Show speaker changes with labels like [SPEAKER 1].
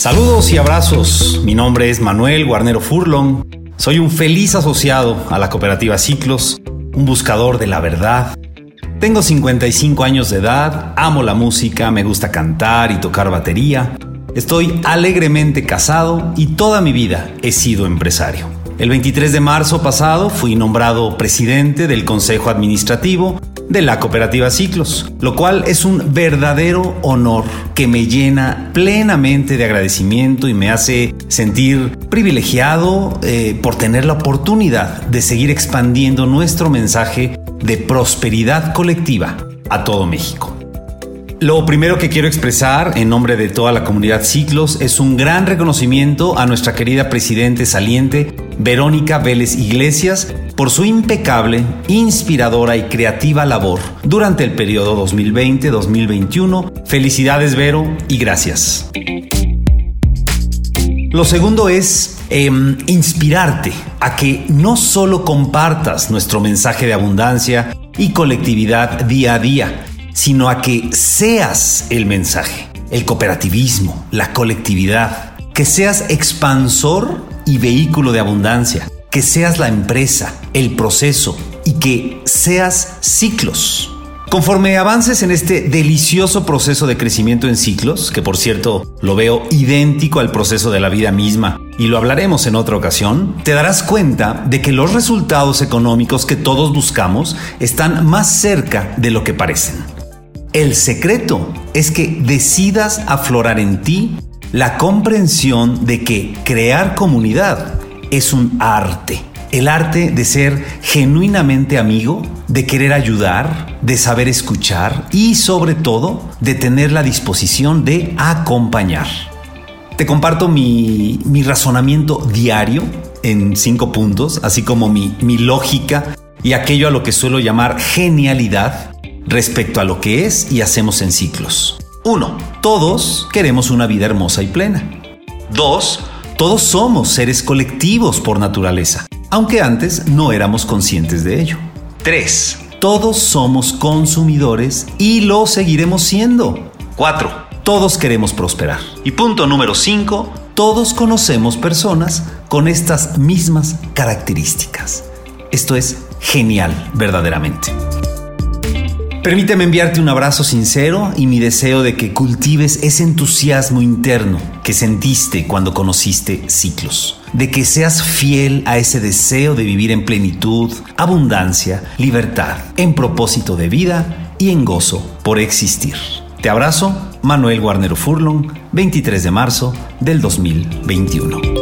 [SPEAKER 1] Saludos y abrazos. Mi nombre es Manuel Guarnero Furlong. Soy un feliz asociado a la cooperativa Ciclos, un buscador de la verdad. Tengo 55 años de edad, amo la música, me gusta cantar y tocar batería. Estoy alegremente casado y toda mi vida he sido empresario. El 23 de marzo pasado fui nombrado presidente del Consejo Administrativo de la cooperativa Ciclos, lo cual es un verdadero honor que me llena plenamente de agradecimiento y me hace sentir privilegiado eh, por tener la oportunidad de seguir expandiendo nuestro mensaje de prosperidad colectiva a todo México. Lo primero que quiero expresar en nombre de toda la comunidad Ciclos es un gran reconocimiento a nuestra querida presidente saliente, Verónica Vélez Iglesias, por su impecable, inspiradora y creativa labor durante el periodo 2020-2021. Felicidades Vero y gracias. Lo segundo es em, inspirarte a que no solo compartas nuestro mensaje de abundancia y colectividad día a día, sino a que seas el mensaje, el cooperativismo, la colectividad, que seas expansor y vehículo de abundancia, que seas la empresa, el proceso y que seas ciclos. Conforme avances en este delicioso proceso de crecimiento en ciclos, que por cierto lo veo idéntico al proceso de la vida misma, y lo hablaremos en otra ocasión, te darás cuenta de que los resultados económicos que todos buscamos están más cerca de lo que parecen. El secreto es que decidas aflorar en ti la comprensión de que crear comunidad es un arte. El arte de ser genuinamente amigo, de querer ayudar, de saber escuchar y sobre todo de tener la disposición de acompañar. Te comparto mi, razonamiento diario en cinco puntos, así como mi, mi lógica y aquello a lo que suelo llamar genialidad respecto a lo que es y hacemos en ciclos. 1. Todos queremos una vida hermosa y plena. 2. Todos somos seres colectivos por naturaleza, aunque antes no éramos conscientes de ello. 3. Todos somos consumidores y lo seguiremos siendo. 4. Todos queremos prosperar. Y punto número 5. Todos conocemos personas con estas mismas características. Esto es genial, verdaderamente. Permíteme enviarte un abrazo sincero y mi deseo de que cultives ese entusiasmo interno que sentiste cuando conociste ciclos. De que seas fiel a ese deseo de vivir en plenitud, abundancia, libertad, en propósito de vida y en gozo por existir. Te abrazo, Manuel Guarnero Furlong, 23 de marzo del 2021.